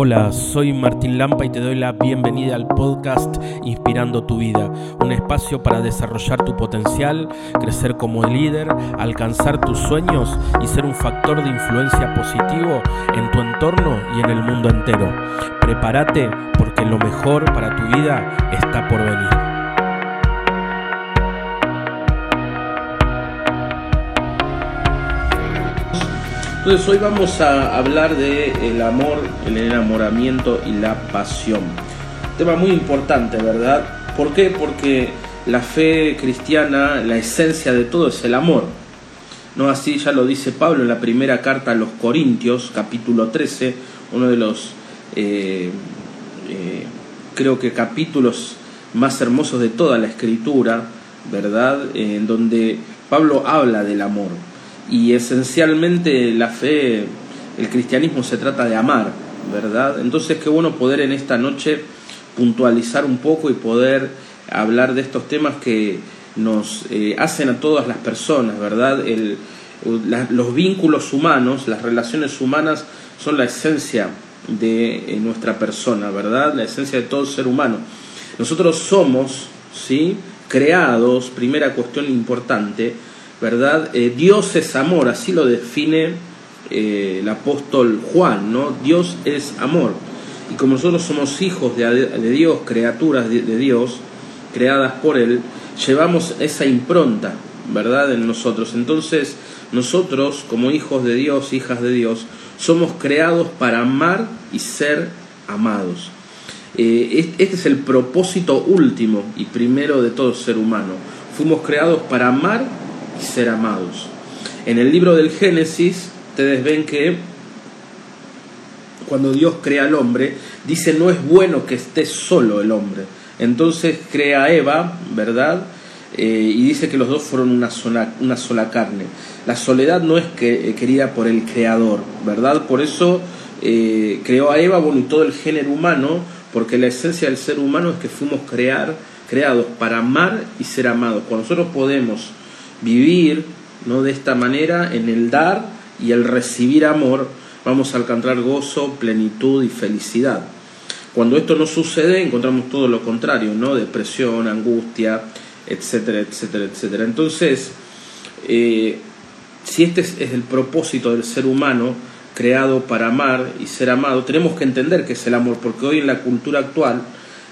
Hola, soy Martín Lampa y te doy la bienvenida al podcast Inspirando tu vida, un espacio para desarrollar tu potencial, crecer como líder, alcanzar tus sueños y ser un factor de influencia positivo en tu entorno y en el mundo entero. Prepárate porque lo mejor para tu vida está por venir. Entonces hoy vamos a hablar de el amor, el enamoramiento y la pasión. Tema muy importante, ¿verdad? ¿Por qué? Porque la fe cristiana, la esencia de todo es el amor. No así ya lo dice Pablo en la primera carta a los Corintios, capítulo 13, uno de los eh, eh, creo que capítulos más hermosos de toda la escritura, ¿verdad? en donde Pablo habla del amor y esencialmente la fe, el cristianismo se trata de amar, ¿verdad? Entonces qué bueno poder en esta noche puntualizar un poco y poder hablar de estos temas que nos eh, hacen a todas las personas, ¿verdad? El, los vínculos humanos, las relaciones humanas son la esencia de eh, nuestra persona, ¿verdad? La esencia de todo ser humano. Nosotros somos, ¿sí? Creados, primera cuestión importante, ¿verdad? Eh, Dios es amor, así lo define eh, el apóstol Juan, ¿no? Dios es amor. Y como nosotros somos hijos de, Dios, criaturas de, Dios, creadas por Él, llevamos esa impronta, ¿verdad? En nosotros. Entonces, nosotros, como hijos de Dios, hijas de Dios, somos creados para amar y ser amados. Eh, este es el propósito último y primero de todo ser humano. Fuimos creados para amar y ser amados. En el libro del Génesis, ustedes ven que cuando Dios crea al hombre, dice no es bueno que esté solo el hombre. Entonces crea a Eva, ¿verdad? Eh, y dice que los dos fueron una sola, una sola carne. La soledad no es que, eh, querida por el Creador, ¿verdad? Por eso eh, creó a Eva, bueno, y todo el género humano, porque la esencia del ser humano es que fuimos crear, creados para amar y ser amados. Cuando nosotros podemos vivir ¿no? de esta manera en el dar y el recibir amor, vamos a alcanzar gozo, plenitud y felicidad. Cuando esto no sucede, encontramos todo lo contrario, ¿no? Depresión, angustia, etcétera, etcétera, etcétera. Entonces, eh, si este es, el propósito del ser humano, creado para amar y ser amado, tenemos que entender que es el amor, porque hoy en la cultura actual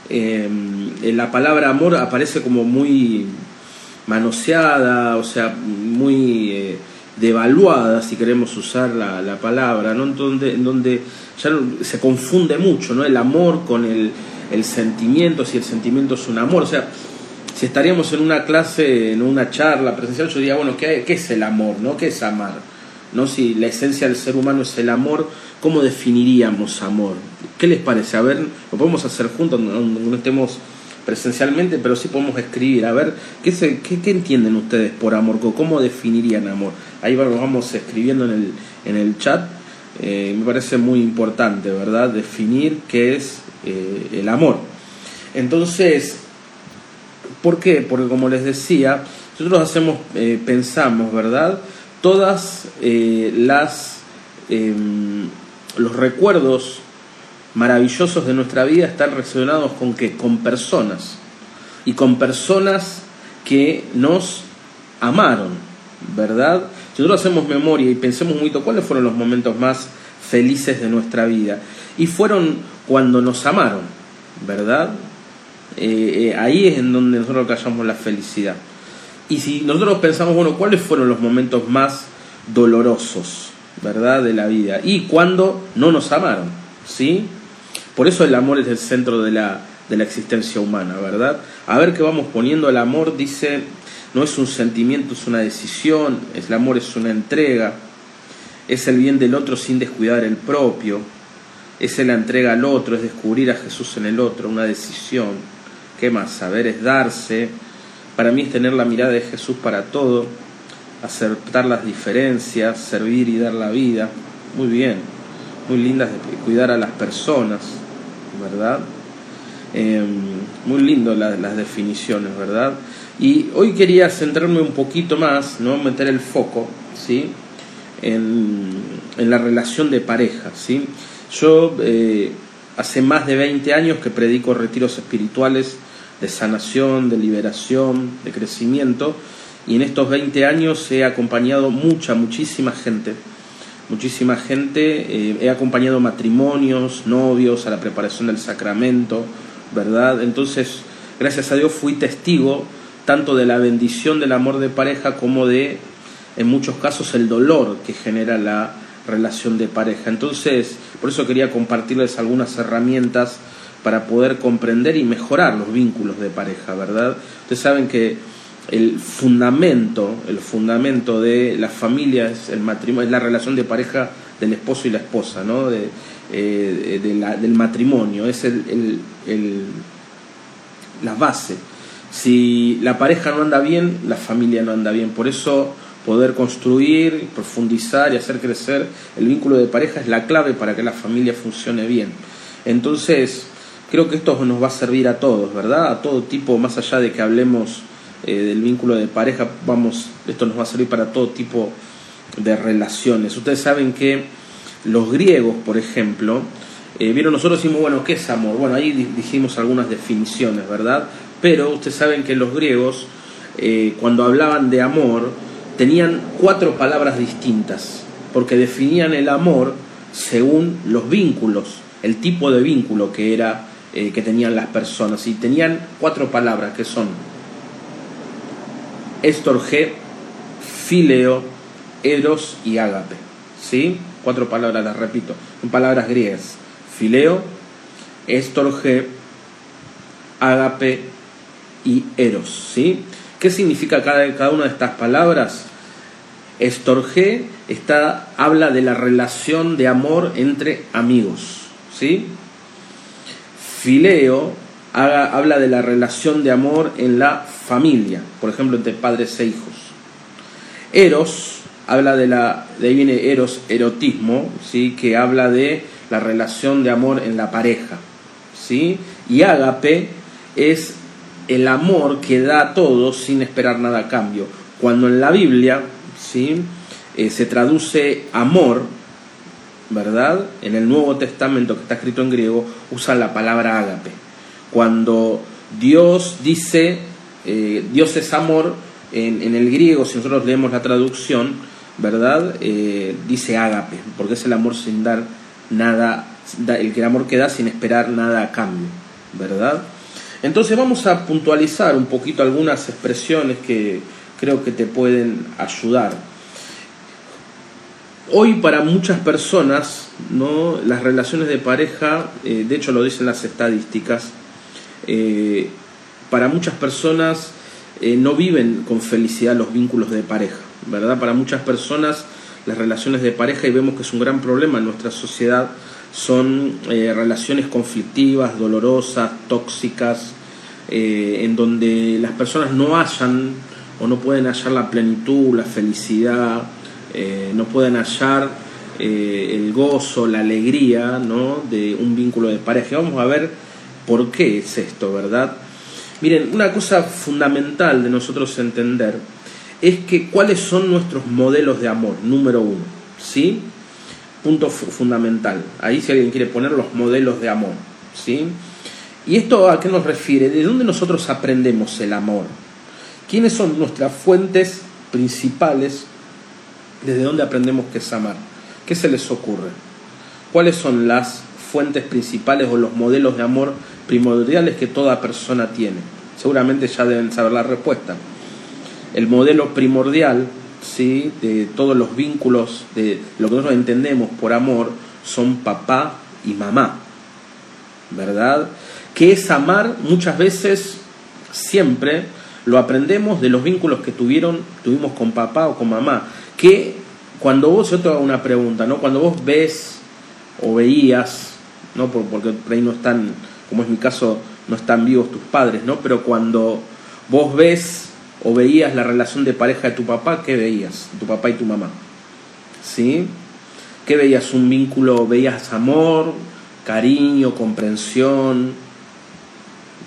eh, la palabra amor aparece como muy manoseada, o sea, muy eh, devaluada, si queremos usar la, palabra, ¿no? En donde, en donde ya se confunde mucho, ¿no? El amor con el, el sentimiento, si el sentimiento es un amor, o sea, si estaríamos en una clase, en una charla presencial, yo diría, bueno, ¿qué, qué es el amor, no? ¿Qué es amar? ¿No? Si la esencia del ser humano es el amor, ¿cómo definiríamos amor? ¿Qué les parece? A ver, lo podemos hacer juntos, no, no estemos presencialmente, pero sí podemos escribir. A ver, ¿qué, se, qué, entienden ustedes por amor? ¿Cómo definirían amor? Ahí vamos, escribiendo en el, en el chat. Eh, me parece muy importante, ¿verdad? Definir qué es eh, el amor. Entonces, ¿por qué? Porque como les decía, nosotros hacemos, eh, pensamos, ¿verdad? Todas las em, los recuerdos maravillosos de nuestra vida están relacionados con que con personas y con personas que nos amaron, ¿verdad? Si nosotros hacemos memoria y pensemos mucho cuáles fueron los momentos más felices de nuestra vida y fueron cuando nos amaron, ¿verdad? Eh, eh, ahí es en donde nosotros callamos la felicidad. Y si nosotros pensamos, bueno, ¿cuáles fueron los momentos más dolorosos, ¿verdad? De la vida y cuando no nos amaron, ¿sí? Por eso el amor es el centro de la, de la existencia humana, ¿verdad? A ver qué vamos poniendo, el amor dice, no es un sentimiento, es una decisión, el amor es una entrega, es el bien del otro sin descuidar el propio, es la entrega al otro, es descubrir a Jesús en el otro, una decisión. ¿Qué más? Saber es darse. Para mí es tener la mirada de Jesús para todo, aceptar las diferencias, servir y dar la vida. Muy bien, muy lindas de cuidar a las personas. ¿Verdad? Em, muy lindo las definiciones, ¿verdad? Y hoy quería centrarme un poquito más, ¿no? Meter el foco, ¿sí? En, la relación de pareja, ¿sí? Yo eh, hace más de 20 años que predico retiros espirituales de sanación, de liberación, de crecimiento, y en estos 20 años he acompañado mucha, muchísima gente, muchísima gente, eh, he acompañado matrimonios, novios a la preparación del sacramento, ¿verdad? Entonces, gracias a Dios fui testigo tanto de la bendición del amor de pareja como de, en muchos casos, el dolor que genera la relación de pareja. Entonces, por eso quería compartirles algunas herramientas para poder comprender y mejorar los vínculos de pareja, ¿verdad? Ustedes saben que el fundamento, el fundamento de la familia es el matrimonio, es la relación de pareja del esposo y la esposa, ¿no? De, eh, del matrimonio, es el, el, la base. Si la pareja no anda bien, la familia no anda bien. Por eso poder construir, profundizar y hacer crecer el vínculo de pareja es la clave para que la familia funcione bien. Entonces, creo que esto nos va a servir a todos, ¿verdad? A todo tipo, más allá de que hablemos eh, del vínculo de pareja, vamos, esto nos va a servir para todo tipo de relaciones. Ustedes saben que los griegos, por ejemplo, eh, vieron nosotros decimos, bueno, ¿qué es amor? Bueno, ahí dijimos algunas definiciones, ¿verdad? Pero ustedes saben que los griegos, eh, cuando hablaban de amor, tenían cuatro palabras distintas, porque definían el amor según los vínculos, el tipo de vínculo que era que tenían las personas y tenían cuatro palabras que son estorge, fileo, eros y ágape. ¿Sí? Cuatro palabras, las repito, son palabras griegas. Fileo, estorge, ágape y eros. ¿Sí? ¿Qué significa cada, una de estas palabras? Estorge está, habla de la relación de amor entre amigos. ¿Sí? Fileo habla de la relación de amor en la familia, por ejemplo, entre padres e hijos. Eros habla de la, de ahí viene eros, erotismo, ¿sí? que habla de la relación de amor en la pareja. ¿sí? Y ágape es el amor que da a todos sin esperar nada a cambio. Cuando en la Biblia ¿sí? Eh, se traduce amor, ¿verdad? En el Nuevo Testamento, que está escrito en griego, usa la palabra ágape. Cuando Dios dice, eh, Dios es amor, en, el griego, si nosotros leemos la traducción, ¿verdad? Eh, dice ágape, porque es el amor sin dar nada, el amor que da sin esperar nada a cambio, ¿verdad? Entonces vamos a puntualizar un poquito algunas expresiones que creo que te pueden ayudar. Hoy para muchas personas, ¿no? las relaciones de pareja, eh, de hecho lo dicen las estadísticas, para muchas personas eh, no viven con felicidad los vínculos de pareja, ¿verdad? Para muchas personas las relaciones de pareja, y vemos que es un gran problema en nuestra sociedad, son relaciones conflictivas, dolorosas, tóxicas, en donde las personas no hallan o no pueden hallar la plenitud, la felicidad, eh, no pueden hallar eh, el gozo, la alegría ¿no? de un vínculo de pareja. Vamos a ver por qué es esto, ¿verdad? Miren, una cosa fundamental de nosotros entender es que cuáles son nuestros modelos de amor, número uno, ¿sí? Punto fundamental. Ahí si alguien quiere poner los modelos de amor, ¿sí? ¿Y esto a qué nos refiere? ¿De dónde nosotros aprendemos el amor? ¿Quiénes son nuestras fuentes principales desde dónde aprendemos que es amar? ¿Qué se les ocurre? ¿Cuáles son las fuentes principales o los modelos de amor primordiales que toda persona tiene? Seguramente ya deben saber la respuesta. El modelo primordial ¿sí? de todos los vínculos, de lo que nosotros entendemos por amor, son papá y mamá. ¿Verdad? Que es amar muchas veces, siempre, lo aprendemos de los vínculos que tuvieron, tuvimos con papá o con mamá. Que cuando vos, yo te hago una pregunta, ¿no? Cuando vos ves o veías, ¿no? porque por ahí no están, como es mi caso, no están vivos tus padres, ¿no? Pero cuando vos ves o veías la relación de pareja de tu papá, ¿qué veías? Tu papá y tu mamá. ¿Sí? ¿Qué veías? Un vínculo, veías amor, cariño, comprensión,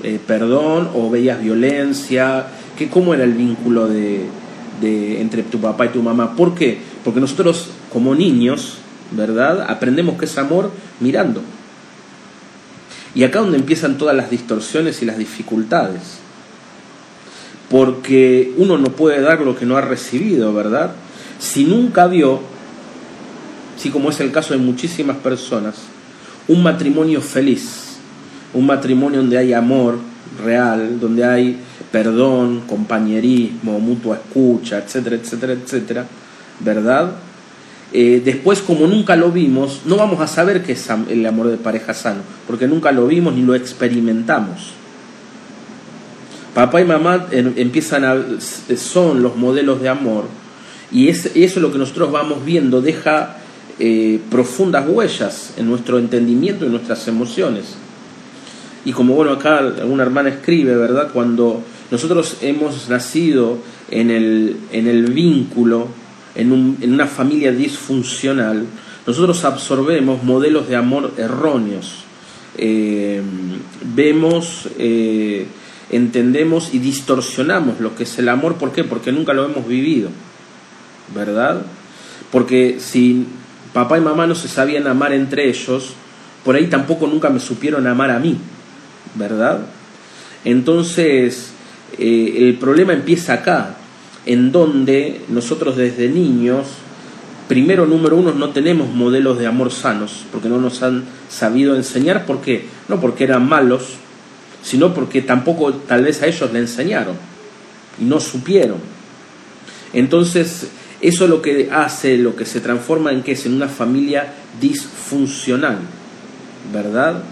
eh, perdón o veías violencia? ¿Qué, ¿Cómo era el vínculo de, entre tu papá y tu mamá? ¿Por qué? Porque nosotros como niños, ¿verdad? Aprendemos que es amor mirando. Y acá donde empiezan todas las distorsiones y las dificultades. Porque uno no puede dar lo que no ha recibido, ¿verdad? Si nunca vio, si como es el caso de muchísimas personas, un matrimonio feliz, un matrimonio donde hay amor real, donde hay perdón, compañerismo, mutua escucha, etcétera, etcétera, etcétera, ¿verdad? Eh, después, como nunca lo vimos, no vamos a saber qué es el amor de pareja sano, porque nunca lo vimos ni lo experimentamos. Papá y mamá empiezan a, son los modelos de amor, y eso es lo que nosotros vamos viendo, deja eh, profundas huellas en nuestro entendimiento y nuestras emociones. Y como bueno, acá alguna hermana escribe, ¿verdad? Cuando nosotros hemos nacido en el, en el vínculo en, una familia disfuncional, nosotros absorbemos modelos de amor erróneos. Eh, vemos, eh, entendemos y distorsionamos lo que es el amor. ¿Por qué? Porque nunca lo hemos vivido. ¿Verdad? Porque si papá y mamá no se sabían amar entre ellos, por ahí tampoco nunca me supieron amar a mí. ¿Verdad? Entonces, eh, el problema empieza acá en donde nosotros desde niños, primero, número uno, no tenemos modelos de amor sanos, porque no nos han sabido enseñar, ¿por qué? No porque eran malos, sino porque tampoco tal vez a ellos le enseñaron y no supieron. Entonces, eso es lo que hace, lo que se transforma en que es en una familia disfuncional, ¿verdad?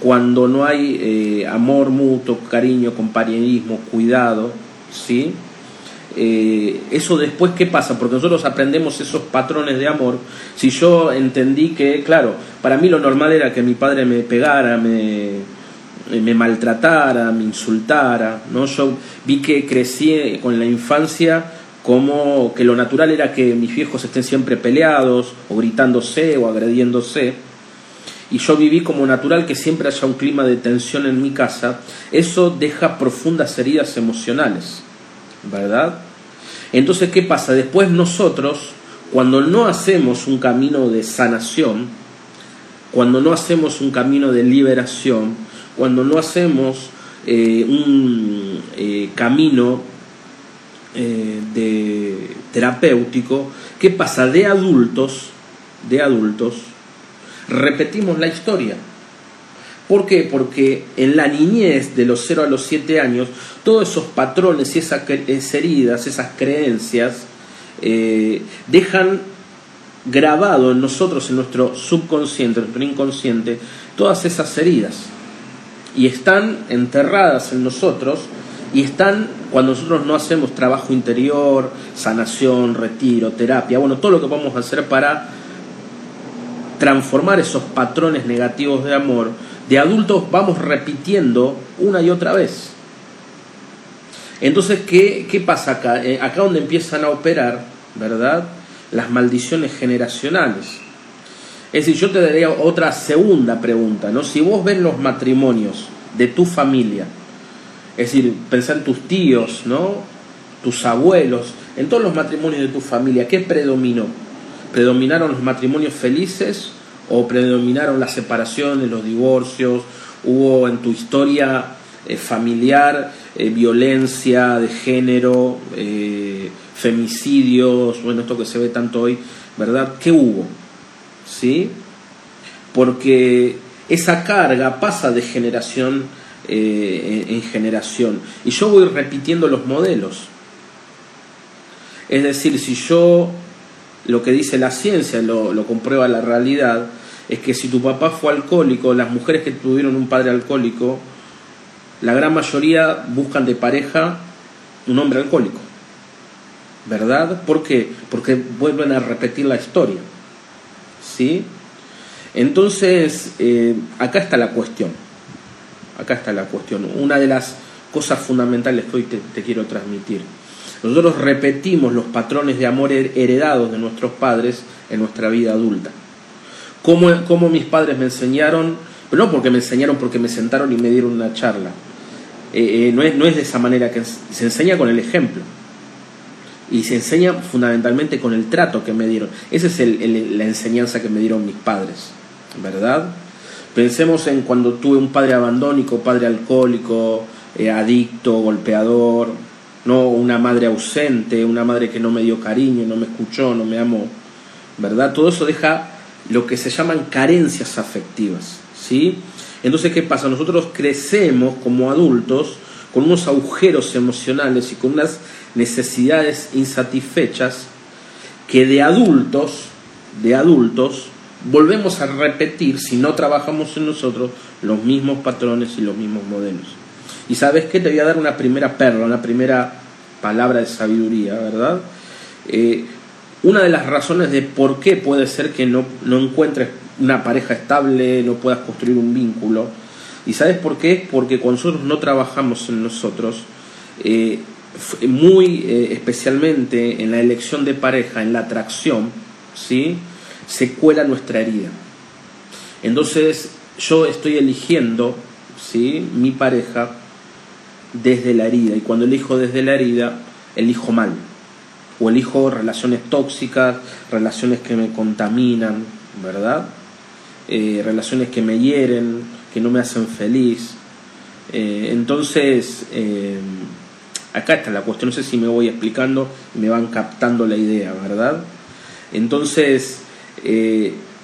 Cuando no hay eh, amor mutuo, cariño, compañerismo, cuidado, ¿sí? Eh, eso después, ¿qué pasa? Porque nosotros aprendemos esos patrones de amor. Si yo entendí que, claro, para mí lo normal era que mi padre me pegara, me, me maltratara, me insultara, ¿no? Yo vi que crecí con la infancia como que lo natural era que mis viejos estén siempre peleados, o gritándose, o agrediéndose. Y yo viví como natural que siempre haya un clima de tensión en mi casa. Eso deja profundas heridas emocionales, ¿verdad? Entonces, ¿qué pasa? Después nosotros, cuando no hacemos un camino de sanación, cuando no hacemos un camino de liberación, cuando no hacemos eh, un eh, camino eh, de terapéutico, ¿qué pasa? De adultos, de adultos, repetimos la historia. ¿Por qué? Porque en la niñez de los 0 a los 7 años, todos esos patrones y esas, heridas, esas creencias, eh, dejan grabado en nosotros, en nuestro subconsciente, en nuestro inconsciente, todas esas heridas. Y están enterradas en nosotros y están cuando nosotros no hacemos trabajo interior, sanación, retiro, terapia, bueno, todo lo que a hacer para transformar esos patrones negativos de amor de adultos vamos repitiendo una y otra vez. Entonces, ¿qué, qué pasa acá? Eh, acá donde empiezan a operar, ¿verdad? Las maldiciones generacionales. Es decir, yo te daría otra segunda pregunta, ¿no? Si vos ves los matrimonios de tu familia, es decir, pensá en tus tíos, ¿no? Tus abuelos, en todos los matrimonios de tu familia, ¿qué predominó? ¿Predominaron los matrimonios felices o predominaron las separaciones, los divorcios, hubo en tu historia eh, familiar eh, violencia de género, eh, femicidios, bueno, esto que se ve tanto hoy, ¿verdad? ¿Qué hubo? ¿Sí? Porque esa carga pasa de generación en generación y yo voy repitiendo los modelos. Es decir, si yo lo que dice la ciencia lo, lo comprueba la realidad, es que si tu papá fue alcohólico, las mujeres que tuvieron un padre alcohólico, la gran mayoría buscan de pareja un hombre alcohólico. ¿Verdad? ¿Por qué? Porque vuelven a repetir la historia. ¿Sí? Entonces, eh, acá está la cuestión. Acá está la cuestión. Una de las cosas fundamentales que hoy te, te quiero transmitir. Nosotros repetimos los patrones de amor heredados de nuestros padres en nuestra vida adulta. Cómo, mis padres me enseñaron, pero no porque me enseñaron, porque me sentaron y me dieron una charla. Eh, eh, no, es, no es de esa manera que se enseña con el ejemplo. Y se enseña fundamentalmente con el trato que me dieron. Esa es la enseñanza que me dieron mis padres, ¿verdad? Pensemos en cuando tuve un padre abandónico, padre alcohólico, eh, adicto, golpeador, no una madre ausente, una madre que no me dio cariño, no me escuchó, no me amó, ¿verdad? Todo eso deja lo que se llaman carencias afectivas, ¿sí? Entonces, ¿qué pasa? Nosotros crecemos como adultos con unos agujeros emocionales y con unas necesidades insatisfechas que de adultos, de adultos, volvemos a repetir si no trabajamos en nosotros los mismos patrones y los mismos modelos. Y sabes qué, te voy a dar una primera perla, una primera palabra de sabiduría, ¿verdad? Eh, una de las razones de por qué puede ser que no, no encuentres una pareja estable, no puedas construir un vínculo. ¿Y sabes por qué? Porque cuando nosotros no trabajamos en nosotros, eh, muy eh, especialmente en la elección de pareja, en la atracción, ¿sí? se cuela nuestra herida. Entonces yo estoy eligiendo ¿sí? mi pareja desde la herida y cuando elijo desde la herida, elijo mal. O elijo relaciones tóxicas, relaciones que me contaminan, ¿verdad? Eh, relaciones que me hieren, que no me hacen feliz. Eh, entonces, eh, acá está la cuestión, no sé si me voy explicando y me van captando la idea, ¿verdad? Entonces,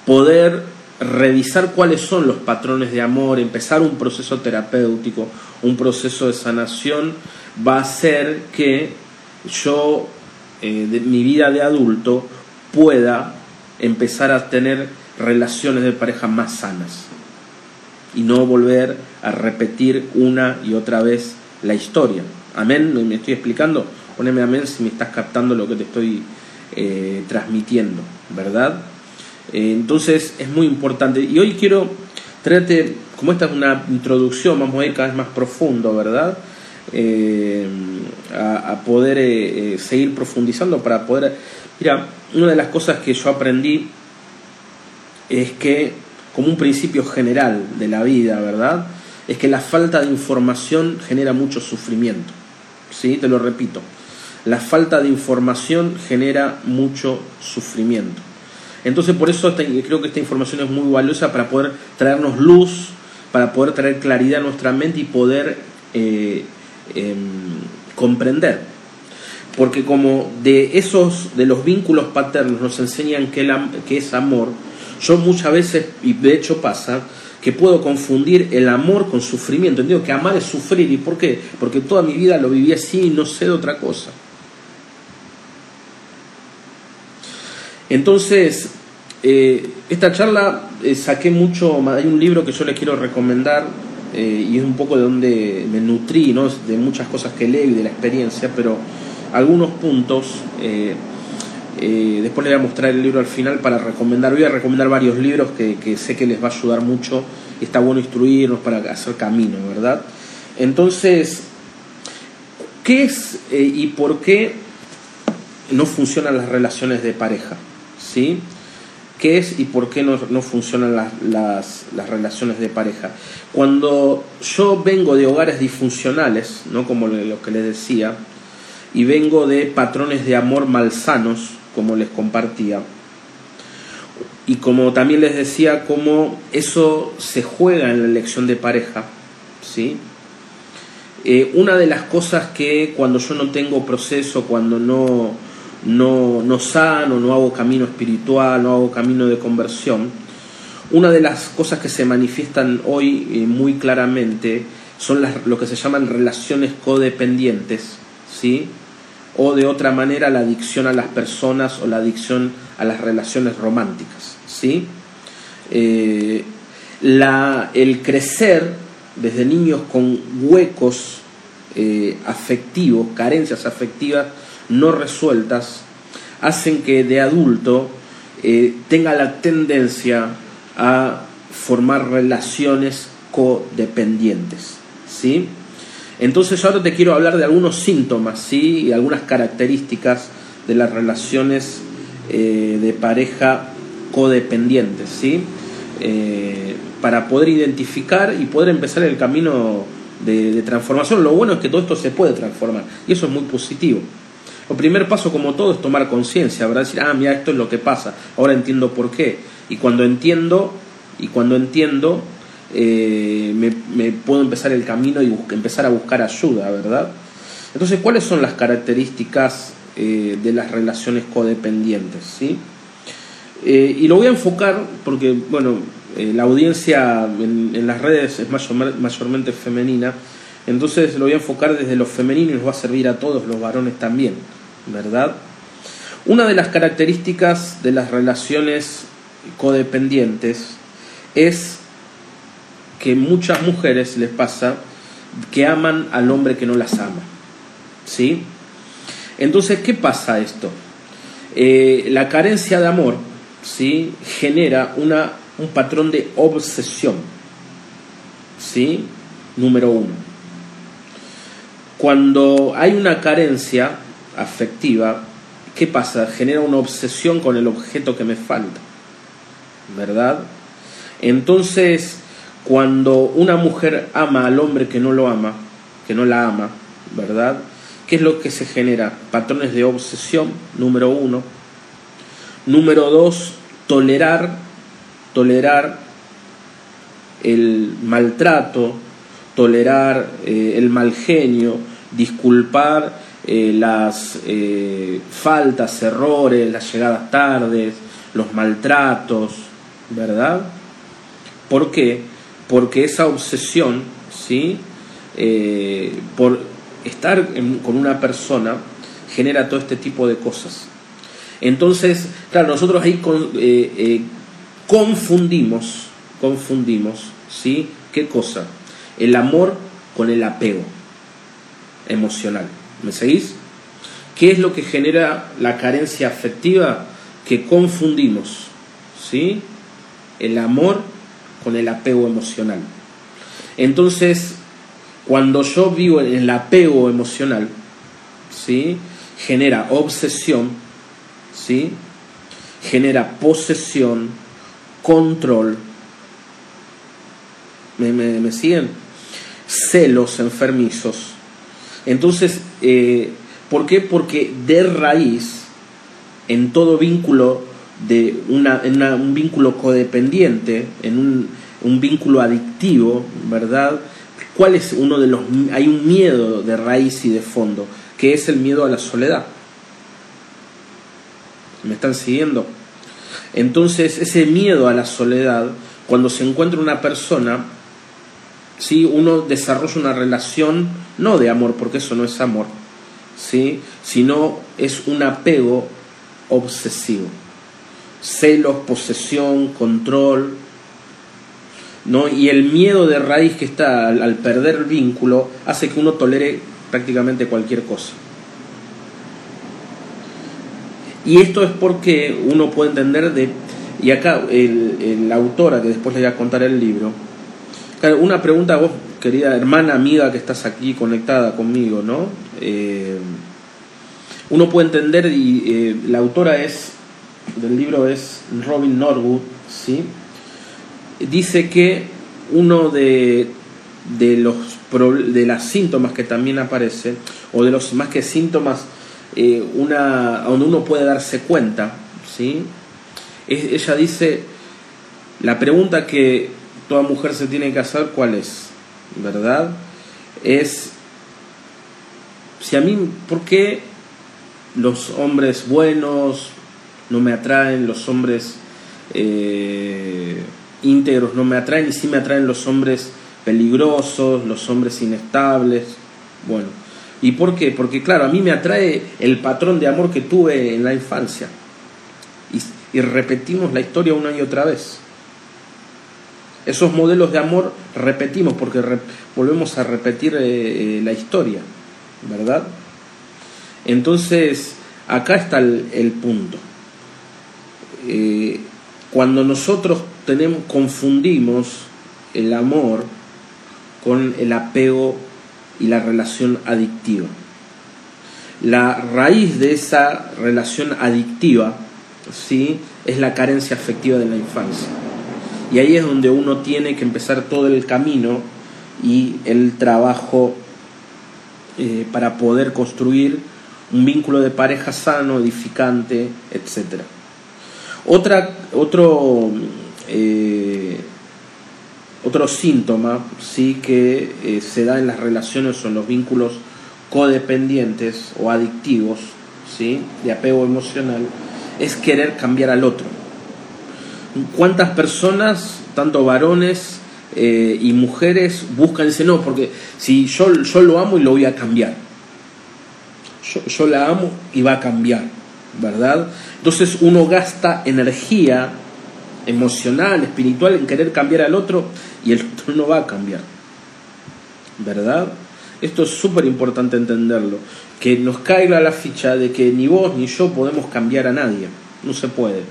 poder revisar cuáles son los patrones de amor, empezar un proceso terapéutico, un proceso de sanación, va a hacer que yo, de mi vida de adulto, pueda empezar a tener relaciones de pareja más sanas y no volver a repetir una y otra vez la historia. Amén, me estoy explicando. Poneme amén si me estás captando lo que te estoy eh, transmitiendo, ¿verdad? Eh, entonces es muy importante. Y hoy quiero traerte, como esta es una introducción, vamos a ir cada vez más profundo, ¿verdad? Eh, a, poder seguir profundizando para poder... Mira, una de las cosas que yo aprendí es que, como un principio general de la vida, ¿verdad? Es que la falta de información genera mucho sufrimiento. ¿Sí? Te lo repito. La falta de información genera mucho sufrimiento. Entonces, por eso creo que esta información es muy valiosa para poder traernos luz, para poder traer claridad a nuestra mente y poder eh, em, comprender. Porque como de esos, de los vínculos paternos nos enseñan que, que es amor, yo muchas veces, y de hecho pasa, que puedo confundir el amor con sufrimiento. Entiendo que amar es sufrir. ¿Y por qué? Porque toda mi vida lo viví así y no sé de otra cosa. Entonces, eh, esta charla eh, saqué mucho, hay un libro que yo les quiero recomendar eh, y es un poco de donde me nutrí, ¿no? de muchas cosas que leo y de la experiencia, pero algunos puntos después les voy a mostrar el libro al final para recomendar. Voy a recomendar varios libros que, sé que les va a ayudar mucho. Está bueno instruirnos para hacer camino, ¿verdad? Entonces, ¿qué es y por qué no funcionan las relaciones de pareja? ¿Sí? ¿Qué es y por qué no, funcionan las, las, las, relaciones de pareja? Cuando yo vengo de hogares disfuncionales, ¿no? como lo que les decía, y vengo de patrones de amor malsanos, como les compartía. Y como también les decía, cómo eso se juega en la elección de pareja. ¿sí? Eh, una de las cosas que cuando yo no tengo proceso, cuando no, no, no sano, no hago camino espiritual, no hago camino de conversión, una de las cosas que se manifiestan hoy eh, muy claramente son las, lo que se llaman relaciones codependientes, ¿sí? o de otra manera la adicción a las personas o la adicción a las relaciones románticas. ¿sí? Eh, la, el crecer desde niños con huecos eh, afectivos, carencias afectivas no resueltas, hacen que de adulto eh, tenga la tendencia a formar relaciones codependientes. ¿sí? Entonces ahora te quiero hablar de algunos síntomas ¿sí? y algunas características de las relaciones eh, de pareja codependientes, ¿sí? Eh, para poder identificar y poder empezar el camino de, transformación. Lo bueno es que todo esto se puede transformar y eso es muy positivo. El primer paso, como todo, es tomar conciencia, ¿verdad? Decir, ah, mira, esto es lo que pasa, ahora entiendo por qué. Y cuando entiendo, y cuando entiendo, eh, me, puedo empezar el camino y empezar a buscar ayuda, ¿verdad? Entonces, ¿cuáles son las características eh, de las relaciones codependientes? ¿sí? Eh, y lo voy a enfocar porque, bueno, la audiencia en, las redes es mayormente femenina, entonces lo voy a enfocar desde lo femenino y nos va a servir a todos los varones también, ¿verdad? Una de las características de las relaciones codependientes es que muchas mujeres les pasa que aman al hombre que no las ama. ¿Sí? Entonces, ¿qué pasa esto? Eh, la carencia de amor ¿sí? genera una, un patrón de obsesión. ¿Sí? Número uno. Cuando hay una carencia afectiva, ¿qué pasa? Genera una obsesión con el objeto que me falta. ¿Verdad? Entonces, cuando una mujer ama al hombre que no lo ama, que no la ama, ¿verdad? ¿Qué es lo que se genera? Patrones de obsesión, número uno. Número dos, tolerar, tolerar el maltrato, tolerar eh, el mal genio, disculpar eh, las eh, faltas, errores, las llegadas tardes, los maltratos, ¿verdad? ¿Por qué? porque esa obsesión, ¿sí? Eh, por estar con una persona, genera todo este tipo de cosas. Entonces, claro, nosotros ahí eh, confundimos, confundimos, ¿sí? ¿Qué cosa? El amor con el apego emocional. ¿Me seguís? ¿Qué es lo que genera la carencia afectiva? Que confundimos, ¿sí? El amor con el apego emocional. Entonces, cuando yo vivo en el apego emocional, ¿sí? genera obsesión, ¿sí? genera posesión, control. ¿Me, siguen? Celos enfermizos. Entonces, eh, ¿por qué? Porque de raíz, en todo vínculo de una, un vínculo codependiente, en un, un, vínculo adictivo, ¿verdad? ¿Cuál es uno de los... Hay un miedo de raíz y de fondo, que es el miedo a la soledad. ¿Me están siguiendo? Entonces, ese miedo a la soledad, cuando se encuentra una persona, ¿sí? uno desarrolla una relación, no de amor, porque eso no es amor, ¿sí? sino es un apego obsesivo celos, posesión, control, ¿no? Y el miedo de raíz que está al, perder el vínculo hace que uno tolere prácticamente cualquier cosa. Y esto es porque uno puede entender de, y acá el, la autora, que después le voy a contar el libro, una pregunta a vos, querida hermana, amiga que estás aquí conectada conmigo, ¿no? Eh, uno puede entender, y eh, la autora es del libro es Robin Norwood, ¿sí? dice que uno de, de, los, de las síntomas que también aparece, o de los más que síntomas, eh, una, donde uno puede darse cuenta, ¿sí? ella dice, la pregunta que toda mujer se tiene que hacer, ¿cuál es? ¿Verdad? Es, si a mí, ¿por qué los hombres buenos, no me atraen los hombres eh, íntegros, no me atraen, y sí me atraen los hombres peligrosos, los hombres inestables. Bueno, ¿y por qué? Porque claro, a mí me atrae el patrón de amor que tuve en la infancia. Y, repetimos la historia una y otra vez. Esos modelos de amor repetimos porque volvemos a repetir eh, eh, la historia, ¿verdad? Entonces, acá está el punto. Eh, cuando nosotros tenemos, confundimos el amor con el apego y la relación adictiva. La raíz de esa relación adictiva ¿sí? es la carencia afectiva de la infancia. Y ahí es donde uno tiene que empezar todo el camino y el trabajo eh, para poder construir un vínculo de pareja sano, edificante, etc. Otra, otro, eh, otro síntoma sí que eh, se da en las relaciones o en los vínculos codependientes o adictivos, ¿sí? de apego emocional, es querer cambiar al otro. ¿Cuántas personas, tanto varones eh, y mujeres, buscan ese no? Porque si yo, yo lo amo y lo voy a cambiar. Yo, yo la amo y va a cambiar, ¿verdad? Entonces uno gasta energía emocional, espiritual en querer cambiar al otro y el otro no va a cambiar, ¿verdad? Esto es súper importante entenderlo, que nos caiga la ficha de que ni vos ni yo podemos cambiar a nadie, no se puede.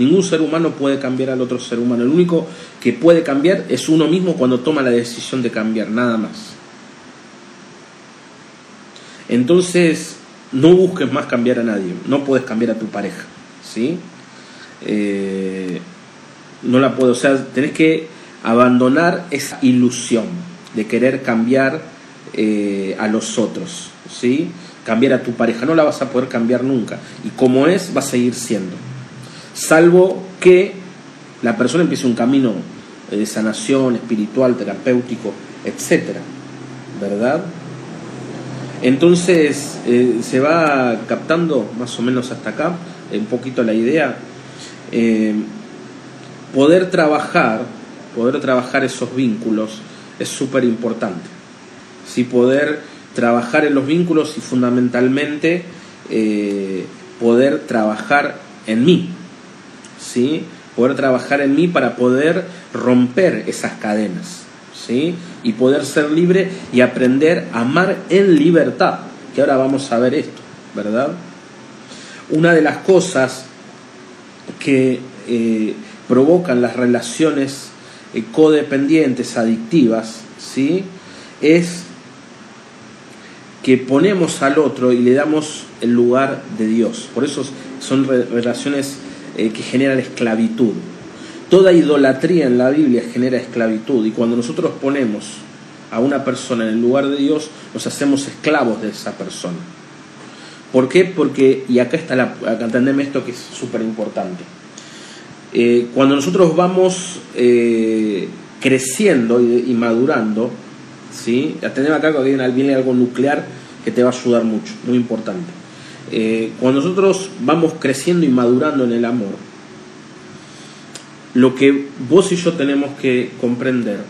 Ningún ser humano puede cambiar al otro ser humano. El único que puede cambiar es uno mismo cuando toma la decisión de cambiar, nada más. Entonces, no busques más cambiar a nadie. No puedes cambiar a tu pareja. ¿Sí? Eh, no la puedo. O sea, tenés que abandonar esa ilusión de querer cambiar eh, a los otros. ¿Sí? Cambiar a tu pareja. No la vas a poder cambiar nunca. Y como es, va a seguir siendo salvo que la persona empiece un camino de sanación espiritual, terapéutico, etcétera, ¿verdad? Entonces eh, se va captando más o menos hasta acá un poquito la idea. Eh, poder trabajar, poder trabajar esos vínculos es súper importante. si poder trabajar en los vínculos y fundamentalmente eh, poder trabajar en mí, ¿sí? poder trabajar en mí para poder romper esas cadenas ¿sí? y poder ser libre y aprender a amar en libertad, que ahora vamos a ver esto, ¿verdad? Una de las cosas que eh, provocan las relaciones eh, codependientes, adictivas, ¿sí? es que ponemos al otro y le damos el lugar de Dios. Por eso son relaciones eh, que generan esclavitud. Toda idolatría en la Biblia genera esclavitud y cuando nosotros ponemos a una persona en el lugar de Dios, nos hacemos esclavos de esa persona. ¿Por qué? Porque, y acá está la, acá esto que es súper importante. Eh, cuando nosotros vamos eh, creciendo y, madurando, ¿sí? atendeme acá que viene algo nuclear que te va a ayudar mucho, muy importante. Eh, cuando nosotros vamos creciendo y madurando en el amor, lo que vos y yo tenemos que comprender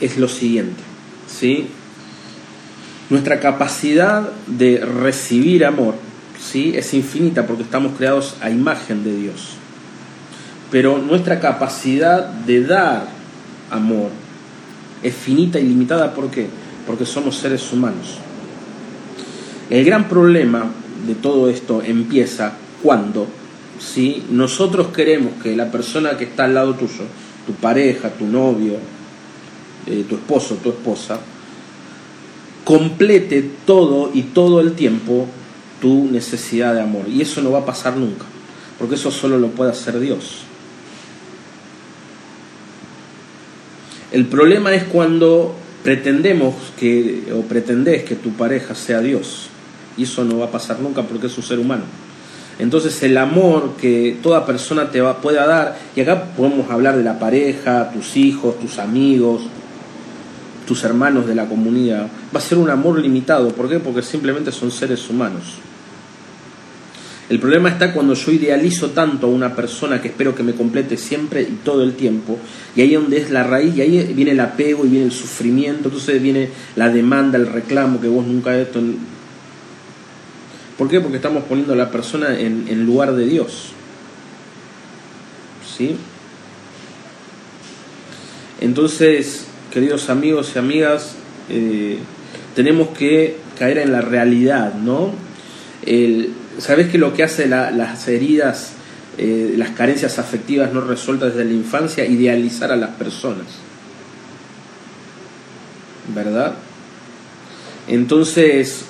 es lo siguiente, ¿sí? Nuestra capacidad de recibir amor, ¿sí? Es infinita porque estamos creados a imagen de Dios. Pero nuestra capacidad de dar amor es finita y limitada, ¿por qué? Porque somos seres humanos. El gran problema de todo esto empieza cuando si nosotros queremos que la persona que está al lado tuyo, tu pareja, tu novio, eh, tu esposo, tu esposa, complete todo y todo el tiempo tu necesidad de amor. Y eso no va a pasar nunca, porque eso solo lo puede hacer Dios. El problema es cuando pretendemos que, o pretendés que tu pareja sea Dios. Y eso no va a pasar nunca porque es un ser humano. Entonces el amor que toda persona te va, pueda dar, y acá podemos hablar de la pareja, tus hijos, tus amigos, tus hermanos de la comunidad, va a ser un amor limitado. ¿Por qué? Porque simplemente son seres humanos. El problema está cuando yo idealizo tanto a una persona que espero que me complete siempre y todo el tiempo, y ahí es donde es la raíz, y ahí viene el apego y viene el sufrimiento, entonces viene la demanda, el reclamo que vos nunca esto ¿Por qué? Porque estamos poniendo a la persona en, lugar de Dios. ¿Sí? Entonces, queridos amigos y amigas, eh, tenemos que caer en la realidad, ¿no? ¿Sabes que lo que hace las heridas, eh, las carencias afectivas no resueltas desde la infancia? Idealizar a las personas. ¿Verdad? Entonces,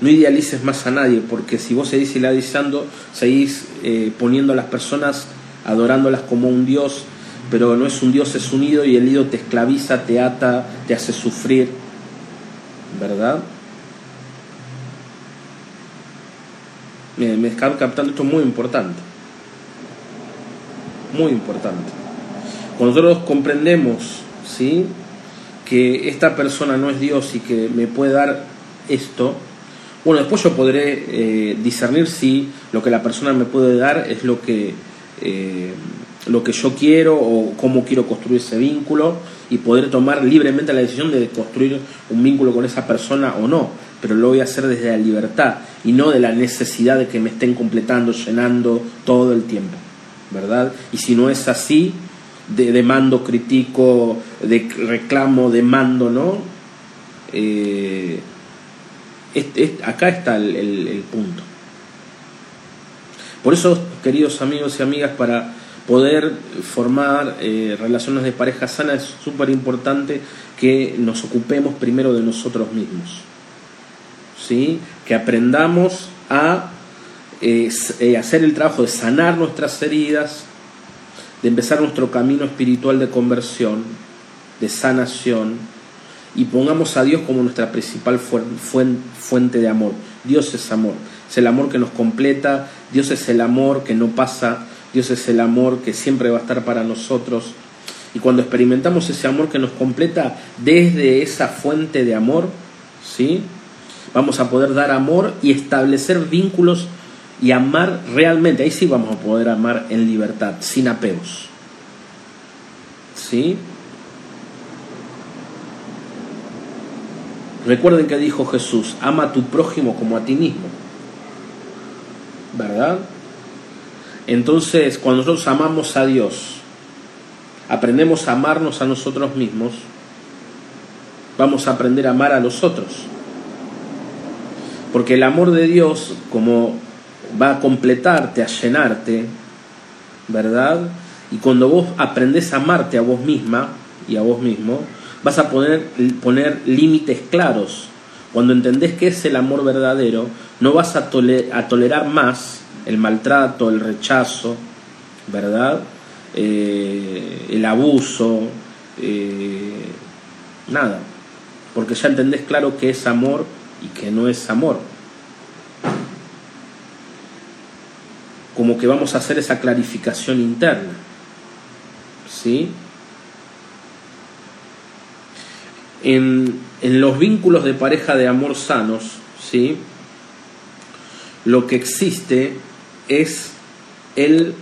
no idealices más a nadie, porque si vos seguís idealizando, seguís eh, poniendo a las personas, adorándolas como un Dios, pero no es un Dios, es un ídolo y el ídolo te esclaviza, te ata, te hace sufrir, ¿verdad? Me, me están captando esto es muy importante. Muy importante. Cuando nosotros comprendemos, ¿sí? que esta persona no es Dios y que me puede dar esto, bueno, después yo podré eh, discernir si lo que la persona me puede dar es lo que, eh, lo que yo quiero o cómo quiero construir ese vínculo y poder tomar libremente la decisión de construir un vínculo con esa persona o no, pero lo voy a hacer desde la libertad y no de la necesidad de que me estén completando, llenando todo el tiempo, ¿verdad? Y si no es así, de demando, critico, de reclamo, demando, ¿no? Eh, acá está el, punto. Por eso, queridos amigos y amigas, para poder formar eh, relaciones de pareja sana es súper importante que nos ocupemos primero de nosotros mismos. ¿Sí? Que aprendamos a eh, hacer el trabajo de sanar nuestras heridas, de empezar nuestro camino espiritual de conversión, de sanación, y pongamos a Dios como nuestra principal fuente de amor. Dios es amor, es el amor que nos completa, Dios es el amor que no pasa, Dios es el amor que siempre va a estar para nosotros. Y cuando experimentamos ese amor que nos completa desde esa fuente de amor, ¿sí? Vamos a poder dar amor y establecer vínculos y amar realmente, ahí sí vamos a poder amar en libertad, sin apegos. ¿Sí? Recuerden que dijo Jesús, ama a tu prójimo como a ti mismo. ¿Verdad? Entonces, cuando nosotros amamos a Dios, aprendemos a amarnos a nosotros mismos, vamos a aprender a amar a los otros. Porque el amor de Dios, como va a completarte, a llenarte, ¿verdad? Y cuando vos aprendés a amarte a vos misma y a vos mismo, vas a poner, poner límites claros. Cuando entendés que es el amor verdadero, no vas a, a tolerar más el maltrato, el rechazo, ¿verdad? Eh, el abuso, eh, nada. Porque ya entendés claro que es amor y que no es amor. como que vamos a hacer esa clarificación interna. ¿Sí? En, los vínculos de pareja de amor sanos, ¿sí? Lo que existe es el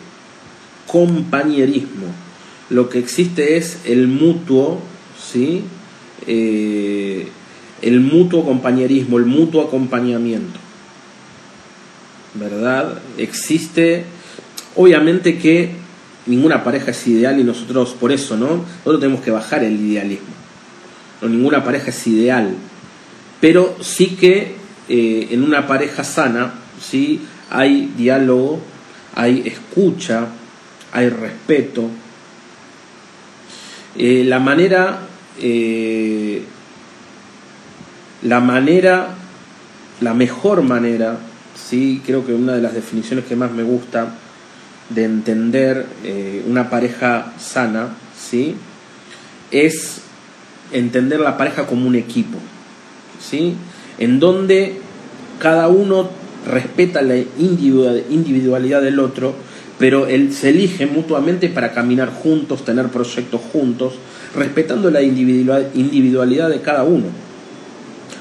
compañerismo. Lo que existe es el mutuo, ¿sí? Eh, el mutuo compañerismo, el mutuo acompañamiento. ¿verdad? Existe, obviamente que ninguna pareja es ideal y nosotros por eso, ¿no? Nosotros tenemos que bajar el idealismo. No, ninguna pareja es ideal, pero sí que eh, en una pareja sana, sí hay diálogo, hay escucha, hay respeto. Eh, la manera, eh, la manera, la mejor manera ¿sí? creo que una de las definiciones que más me gusta de entender una pareja sana ¿sí? es entender la pareja como un equipo, ¿sí? en donde cada uno respeta la individualidad del otro, pero él se elige mutuamente para caminar juntos, tener proyectos juntos, respetando la individualidad de cada uno.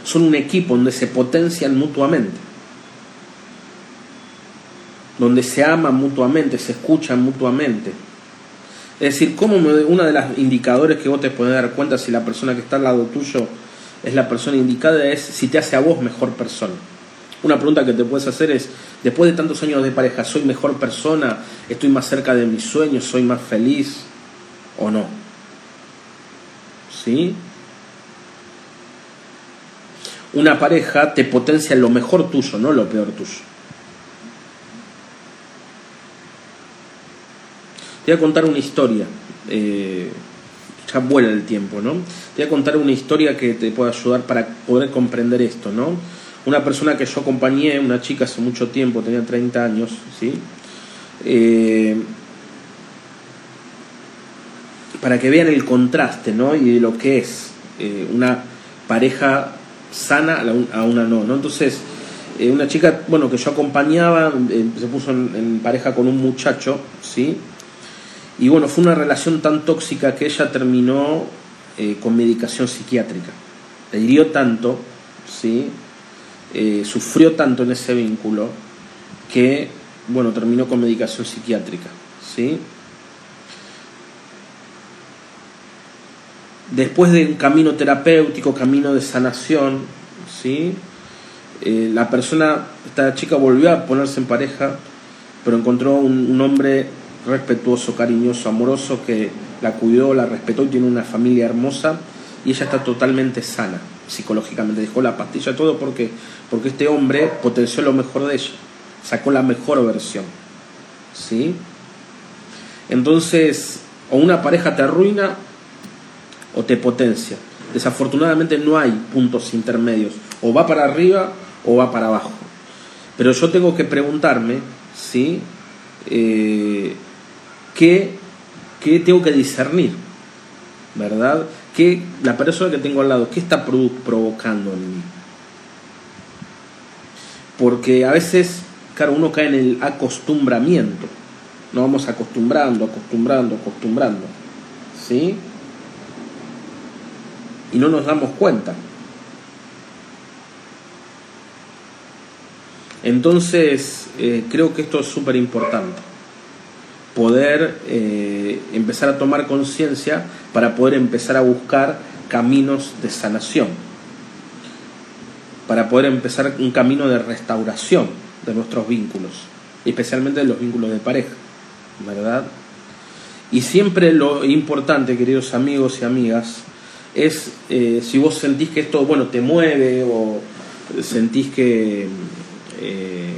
Son un equipo donde se potencian mutuamente donde se aman mutuamente, se escuchan mutuamente. Es decir, uno de los indicadores que vos te puedes dar cuenta si la persona que está al lado tuyo es la persona indicada es si te hace a vos mejor persona. Una pregunta que te puedes hacer es, después de tantos años de pareja, ¿soy mejor persona? ¿Estoy más cerca de mis sueños? ¿Soy más feliz? ¿O no? ¿Sí? Una pareja te potencia lo mejor tuyo, no lo peor tuyo. Te voy a contar una historia. Eh, ya vuela el tiempo, ¿no? Te voy a contar una historia que te pueda ayudar para poder comprender esto, ¿no? Una persona que yo acompañé, una chica hace mucho tiempo, tenía 30 años, ¿sí? Eh, para que vean el contraste, ¿no? Y lo que es eh, una pareja sana a una no, ¿no? Entonces, una chica, bueno, que yo acompañaba, se puso en, pareja con un muchacho, ¿sí? Y bueno, fue una relación tan tóxica que ella terminó eh, con medicación psiquiátrica. Le hirió tanto, ¿sí? sufrió tanto en ese vínculo que, bueno, terminó con medicación psiquiátrica, ¿sí? Después de un camino terapéutico, camino de sanación, ¿sí? Eh, la persona, esta chica volvió a ponerse en pareja, pero encontró un, hombre respetuoso, cariñoso, amoroso, que la cuidó, la respetó y tiene una familia hermosa y ella está totalmente sana psicológicamente. Dejó la pastilla, todo porque, porque este hombre potenció lo mejor de ella, sacó la mejor versión. ¿Sí? Entonces, o una pareja te arruina o te potencia. Desafortunadamente no hay puntos intermedios. O va para arriba o va para abajo. Pero yo tengo que preguntarme, ¿sí? Eh, ¿qué, tengo que discernir? ¿Verdad? ¿Qué, la persona que tengo al lado, ¿qué está provocando en mí? Porque a veces, claro, uno cae en el acostumbramiento. Nos vamos acostumbrando, acostumbrando, acostumbrando. ¿Sí? Y no nos damos cuenta. Entonces, eh, creo que esto es súper importante, poder eh, empezar a tomar conciencia para poder empezar a buscar caminos de sanación, para poder empezar un camino de restauración de nuestros vínculos, especialmente de los vínculos de pareja, ¿verdad? Y siempre lo importante, queridos amigos y amigas, es eh, si vos sentís que esto, bueno, te mueve o sentís que eh,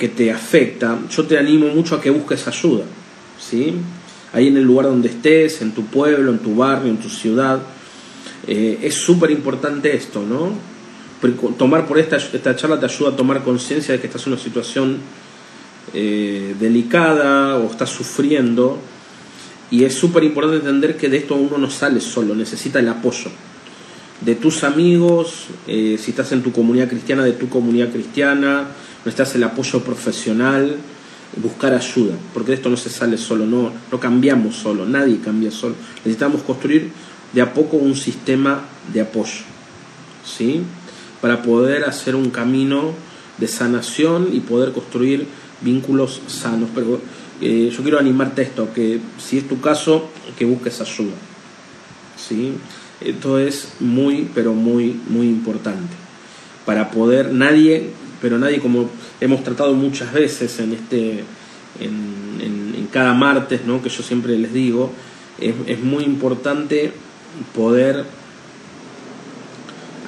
que te afecta, yo te animo mucho a que busques ayuda, ¿sí? Ahí en el lugar donde estés, en tu pueblo, en tu barrio, en tu ciudad. Eh, es súper importante esto, ¿no? Tomar por esta, esta charla te ayuda a tomar conciencia de que estás en una situación eh, delicada o estás sufriendo. Y es súper importante entender que de esto uno no sale solo, necesita el apoyo de tus amigos, eh, si estás en tu comunidad cristiana, de tu comunidad cristiana, necesitas el apoyo profesional, buscar ayuda, porque esto no se sale solo, no, no cambiamos solo, nadie cambia solo. Necesitamos construir de a poco un sistema de apoyo, ¿sí? Para poder hacer un camino de sanación y poder construir vínculos sanos. Pero eh, yo quiero animarte a esto, que si es tu caso, que busques ayuda, ¿sí? Esto es muy, pero muy, muy importante. Para poder, nadie, pero nadie como hemos tratado muchas veces en este, en, en, cada martes, ¿no? que yo siempre les digo, es, es muy importante poder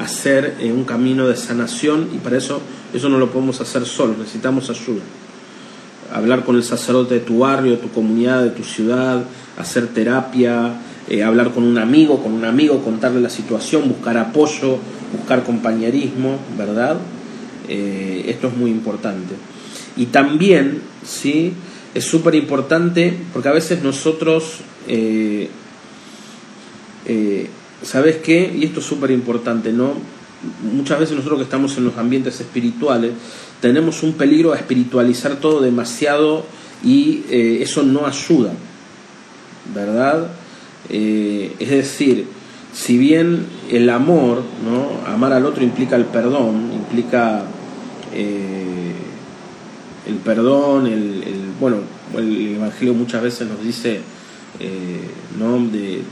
hacer eh, un camino de sanación y para eso eso no lo podemos hacer solos, necesitamos ayuda. Hablar con el sacerdote de tu barrio, de tu comunidad, de tu ciudad, hacer terapia, eh, hablar con un amigo, con un amigo, contarle la situación, buscar apoyo, buscar compañerismo, ¿verdad? Eh, esto es muy importante. Y también, ¿sí? Es súper importante porque a veces nosotros, eh, ¿sabes qué? Y esto es súper importante, ¿no? Muchas veces nosotros que estamos en los ambientes espirituales tenemos un peligro a espiritualizar todo demasiado y eso no ayuda, ¿verdad? Eh, es decir, si bien el amor, ¿no? amar al otro implica el perdón, implica eh, el perdón, el, bueno, el Evangelio muchas veces nos dice, eh, ¿no? De,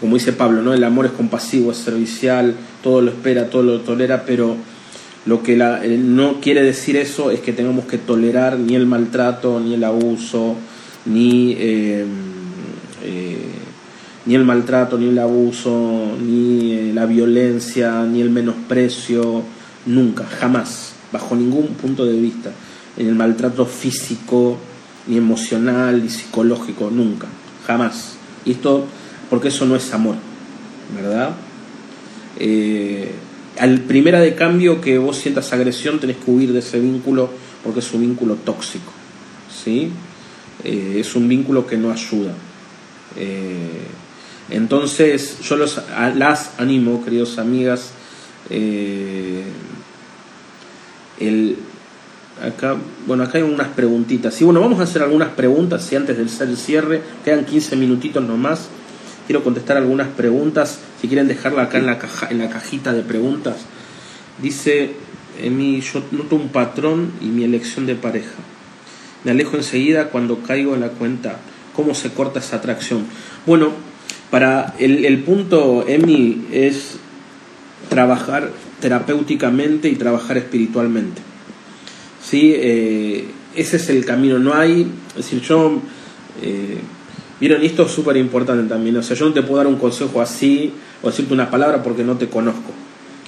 como dice Pablo, ¿no? el amor es compasivo, es servicial, todo lo espera, todo lo tolera, pero lo que no quiere decir eso es que tengamos que tolerar ni el maltrato, ni el abuso, ni ni el maltrato, ni el abuso, ni eh, la violencia, ni el menosprecio, nunca, jamás, bajo ningún punto de vista. En el maltrato físico, ni emocional, ni psicológico, nunca, jamás. Y esto, porque eso no es amor, ¿verdad? Eh, al primera de cambio que vos sientas agresión, tenés que huir de ese vínculo porque es un vínculo tóxico, ¿sí? Eh, es un vínculo que no ayuda. Entonces yo los, las animo, queridos amigas, Eh, el, acá, bueno, acá hay unas preguntitas. Y bueno, vamos a hacer algunas preguntas. Si antes del el cierre, quedan 15 minutitos nomás. Quiero contestar algunas preguntas. Si quieren dejarla acá en la, caja, en la cajita de preguntas. Dice, Emi, yo noto un patrón y mi elección de pareja. Me alejo enseguida cuando caigo en la cuenta. ¿Cómo se corta esa atracción? Bueno, para el, punto, Emi, es trabajar terapéuticamente y trabajar espiritualmente. ¿Sí? Eh, ese es el camino. No hay, es decir, yo, eh, vieron, esto es súper importante también. O sea, yo no te puedo dar un consejo así o decirte una palabra porque no te conozco.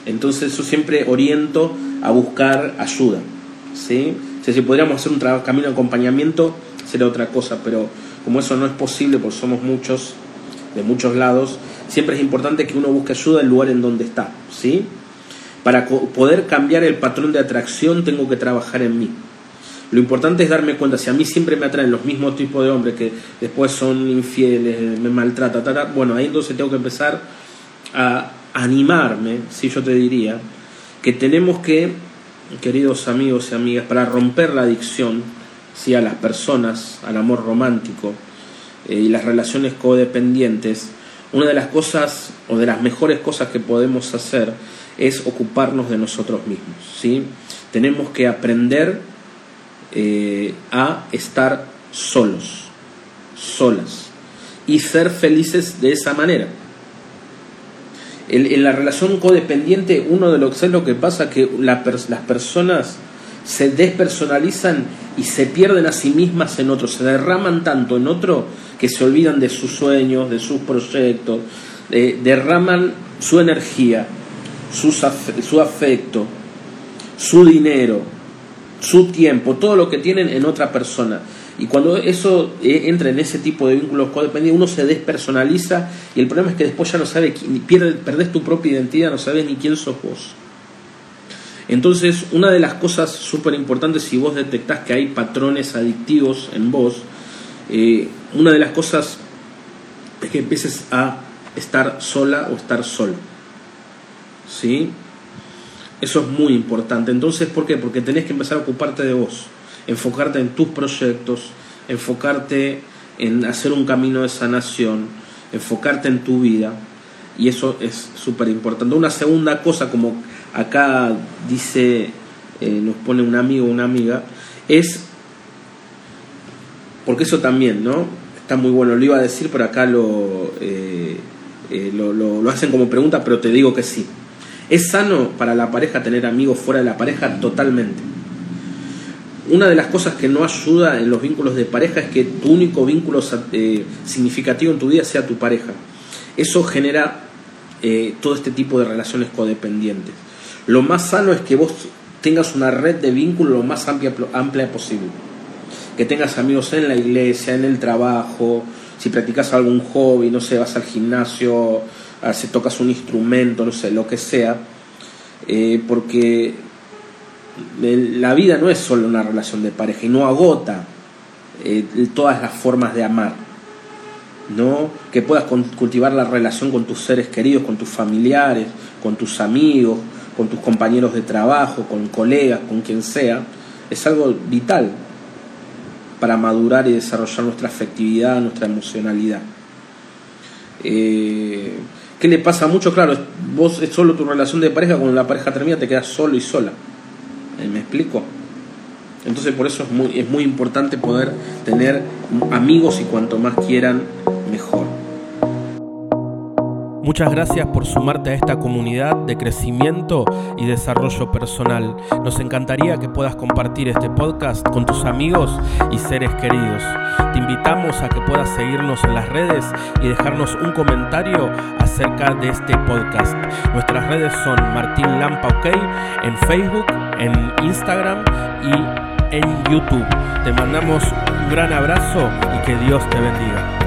Entonces, yo siempre oriento a buscar ayuda. ¿sí? si podríamos hacer un camino de acompañamiento, sería otra cosa, pero como eso no es posible, porque somos muchos, de muchos lados, siempre es importante que uno busque ayuda en el lugar en donde está. ¿sí? Para poder cambiar el patrón de atracción tengo que trabajar en mí. Lo importante es darme cuenta, si a mí siempre me atraen los mismos tipos de hombres que después son infieles, me maltratan, bueno, ahí entonces tengo que empezar a animarme, si yo te diría, que tenemos que, queridos amigos y amigas, para romper la adicción ¿sí? a las personas, al amor romántico eh, y las relaciones codependientes, una de las cosas o de las mejores cosas que podemos hacer es ocuparnos de nosotros mismos. ¿sí? Tenemos que aprender eh, a estar solos, solas, y ser felices de esa manera. En, la relación codependiente, uno de los es lo que pasa que las personas se despersonalizan y se pierden a sí mismas en otro, se derraman tanto en otro que se olvidan de sus sueños, de sus proyectos, derraman su energía su afecto, su dinero, su tiempo, todo lo que tienen en otra persona. Y cuando eso eh, entra en ese tipo de vínculos codependientes, uno se despersonaliza y el problema es que después ya no sabe, pierdes, perdés tu propia identidad, no sabes ni quién sos vos. Entonces, una de las cosas súper importantes, si vos detectás que hay patrones adictivos en vos, eh, una de las cosas es que empieces a estar sola o estar solo. ¿sí? Eso es muy importante. Entonces, ¿por qué? Porque tenés que empezar a ocuparte de vos, enfocarte en tus proyectos, enfocarte en hacer un camino de sanación, enfocarte en tu vida. Y eso es súper importante. Una segunda cosa, como acá dice, eh, nos pone un amigo o una amiga, es, porque eso también, ¿no? Está muy bueno, lo iba a decir, pero acá lo, eh, eh, lo, lo hacen como pregunta, pero te digo que sí. ¿Es sano para la pareja tener amigos fuera de la pareja? Totalmente. Una de las cosas que no ayuda en los vínculos de pareja es que tu único vínculo eh, significativo en tu vida sea tu pareja. Eso genera todo este tipo de relaciones codependientes. Lo más sano es que vos tengas una red de vínculos lo más amplia posible. Que tengas amigos en la iglesia, en el trabajo, si practicas algún hobby, no sé, vas al gimnasio, si tocas un instrumento, no sé, lo que sea, eh, porque la vida no es solo una relación de pareja y no agota eh, todas las formas de amar. ¿no? Que puedas cultivar la relación con tus seres queridos, con tus familiares, con tus amigos, con tus compañeros de trabajo, con colegas, con quien sea, es algo vital para madurar y desarrollar nuestra afectividad, nuestra emocionalidad. Eh, ¿Qué le pasa mucho? Claro, vos es solo tu relación de pareja, cuando la pareja termina te quedas solo y sola. Eh, ¿Me explico? Entonces por eso es muy, es muy importante poder tener amigos y cuanto más quieran, mejor. Muchas gracias por sumarte a esta comunidad de crecimiento y desarrollo personal. Nos encantaría que puedas compartir este podcast con tus amigos y seres queridos. Te invitamos a que puedas seguirnos en las redes y dejarnos un comentario acerca de este podcast. Nuestras redes son Martín Lampa OK en Facebook, en Instagram y en YouTube. Te mandamos un gran abrazo y que Dios te bendiga.